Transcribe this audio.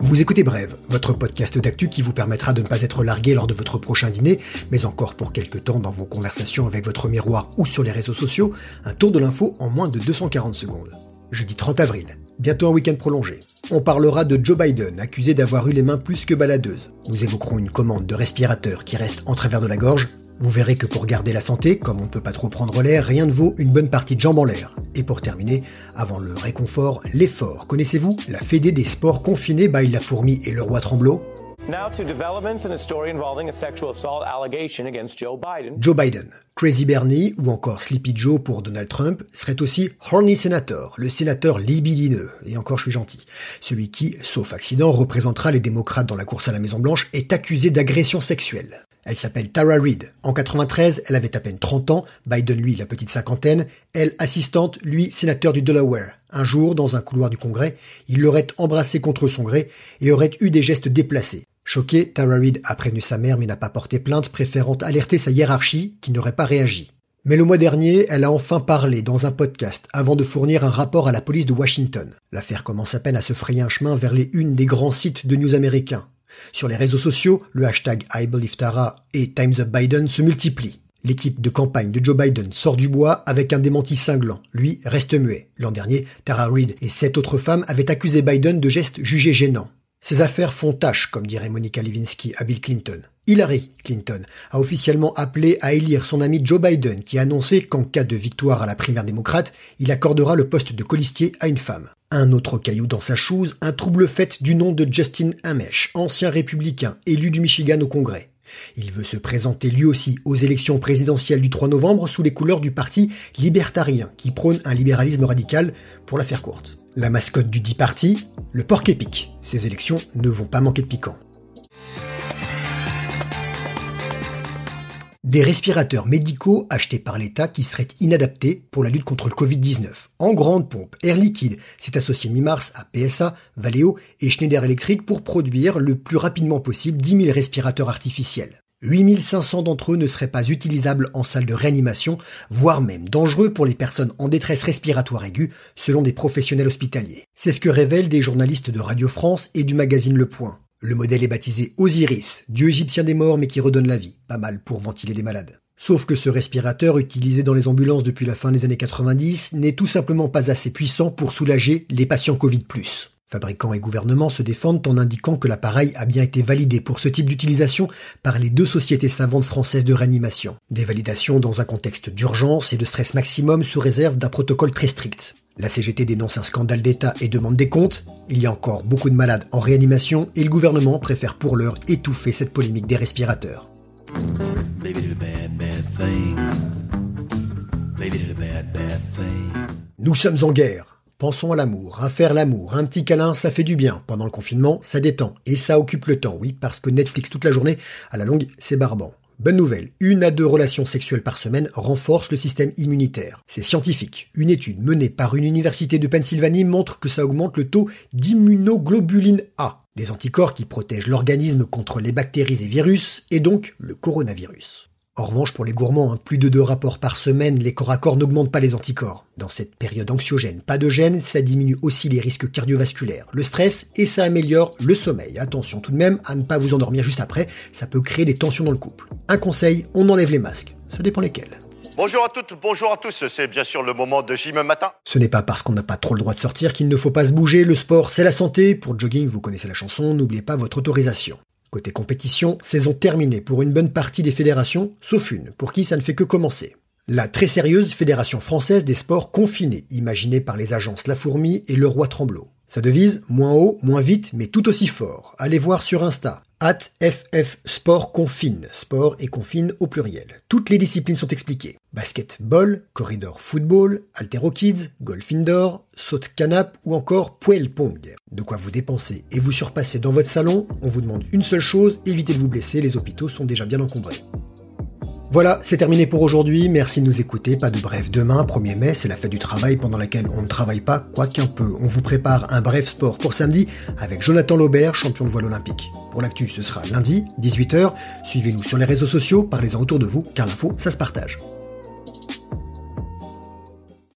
Vous écoutez Brève, votre podcast d'actu qui vous permettra de ne pas être largué lors de votre prochain dîner, mais encore pour quelques temps dans vos conversations avec votre miroir ou sur les réseaux sociaux, un tour de l'info en moins de 240 secondes. Jeudi 30 avril, bientôt un week-end prolongé. On parlera de Joe Biden, accusé d'avoir eu les mains plus que baladeuses. Nous évoquerons une commande de respirateur qui reste en travers de la gorge. Vous verrez que pour garder la santé, comme on ne peut pas trop prendre l'air, rien ne vaut une bonne partie de jambes en l'air. Et pour terminer, avant le réconfort, l'effort. Connaissez-vous La Fédé des sports confinés by la fourmi et le roi Tremblot Now to developments in a story involving a sexual assault allegation against Joe Biden. Joe Biden, Crazy Bernie ou encore Sleepy Joe pour Donald Trump serait aussi Horny Senator, le sénateur libidineux, et encore je suis gentil, celui qui, sauf accident, représentera les démocrates dans la course à la Maison Blanche, est accusé d'agression sexuelle. Elle s'appelle Tara Reid. En 93, elle avait à peine 30 ans, Biden lui la petite cinquantaine, elle assistante, lui sénateur du Delaware. Un jour, dans un couloir du Congrès, il l'aurait embrassée contre son gré et aurait eu des gestes déplacés. Choquée, Tara Reid a prévenu sa mère mais n'a pas porté plainte, préférant alerter sa hiérarchie qui n'aurait pas réagi. Mais le mois dernier, elle a enfin parlé dans un podcast avant de fournir un rapport à la police de Washington. L'affaire commence à peine à se frayer un chemin vers les unes des grands sites de news américains. Sur les réseaux sociaux, le hashtag IBelieveTara et Times Up Biden se multiplient. L'équipe de campagne de Joe Biden sort du bois avec un démenti cinglant. Lui reste muet. L'an dernier, Tara Reid et sept autres femmes avaient accusé Biden de gestes jugés gênants. Ces affaires font tâche, comme dirait Monica Lewinsky à Bill Clinton. Hillary Clinton a officiellement appelé à élire son ami Joe Biden qui a annoncé qu'en cas de victoire à la primaire démocrate, il accordera le poste de colistier à une femme. Un autre caillou dans sa chose, un trouble fait du nom de Justin Hamesh, ancien républicain élu du Michigan au Congrès. Il veut se présenter lui aussi aux élections présidentielles du 3 novembre sous les couleurs du parti libertarien qui prône un libéralisme radical pour la faire courte. La mascotte du dit parti, le porc épique. Ces élections ne vont pas manquer de piquant. Des respirateurs médicaux achetés par l'État qui seraient inadaptés pour la lutte contre le Covid-19. En grande pompe, Air Liquide s'est associé mi-mars à PSA, Valeo et Schneider Electric pour produire le plus rapidement possible 10 000 respirateurs artificiels. 8500 d'entre eux ne seraient pas utilisables en salle de réanimation, voire même dangereux pour les personnes en détresse respiratoire aiguë, selon des professionnels hospitaliers. C'est ce que révèlent des journalistes de Radio France et du magazine Le Point. Le modèle est baptisé Osiris, dieu égyptien des morts mais qui redonne la vie, pas mal pour ventiler les malades. Sauf que ce respirateur utilisé dans les ambulances depuis la fin des années 90 n'est tout simplement pas assez puissant pour soulager les patients Covid+. Fabricants et gouvernements se défendent en indiquant que l'appareil a bien été validé pour ce type d'utilisation par les deux sociétés savantes françaises de réanimation. Des validations dans un contexte d'urgence et de stress maximum sous réserve d'un protocole très strict. La CGT dénonce un scandale d'État et demande des comptes. Il y a encore beaucoup de malades en réanimation et le gouvernement préfère pour l'heure étouffer cette polémique des respirateurs. Nous sommes en guerre. Pensons à l'amour, à faire l'amour. Un petit câlin, ça fait du bien. Pendant le confinement, ça détend. Et ça occupe le temps, oui, parce que Netflix toute la journée, à la longue, c'est barbant. Bonne nouvelle, une à deux relations sexuelles par semaine renforce le système immunitaire. C'est scientifique. Une étude menée par une université de Pennsylvanie montre que ça augmente le taux d'immunoglobuline A, des anticorps qui protègent l'organisme contre les bactéries et virus, et donc le coronavirus. En revanche, pour les gourmands, hein, plus de deux rapports par semaine, les corps à corps n'augmentent pas les anticorps. Dans cette période anxiogène, pas de gêne, ça diminue aussi les risques cardiovasculaires, le stress et ça améliore le sommeil. Attention tout de même à ne pas vous endormir juste après, ça peut créer des tensions dans le couple. Un conseil, on enlève les masques. Ça dépend lesquels. Bonjour à toutes, bonjour à tous, c'est bien sûr le moment de Jim Matin. Ce n'est pas parce qu'on n'a pas trop le droit de sortir qu'il ne faut pas se bouger, le sport c'est la santé, pour jogging vous connaissez la chanson, n'oubliez pas votre autorisation. Côté compétition, saison terminée pour une bonne partie des fédérations, sauf une, pour qui ça ne fait que commencer. La très sérieuse Fédération française des sports confinés, imaginée par les agences La Fourmi et Le Roi Tremblot. Sa devise, moins haut, moins vite, mais tout aussi fort. Allez voir sur Insta. At FF Sport Confine. Sport et confine au pluriel. Toutes les disciplines sont expliquées. Basketball, corridor football, altéro kids, golf indoor, saute canap ou encore poêle pong. De quoi vous dépenser et vous surpasser dans votre salon, on vous demande une seule chose, évitez de vous blesser, les hôpitaux sont déjà bien encombrés. Voilà, c'est terminé pour aujourd'hui. Merci de nous écouter. Pas de bref demain, 1er mai, c'est la fête du travail pendant laquelle on ne travaille pas, quoi qu'un peu. On vous prépare un bref sport pour samedi avec Jonathan Laubert, champion de voile olympique. Pour l'actu, ce sera lundi, 18h. Suivez-nous sur les réseaux sociaux, parlez-en autour de vous, car l'info, ça se partage.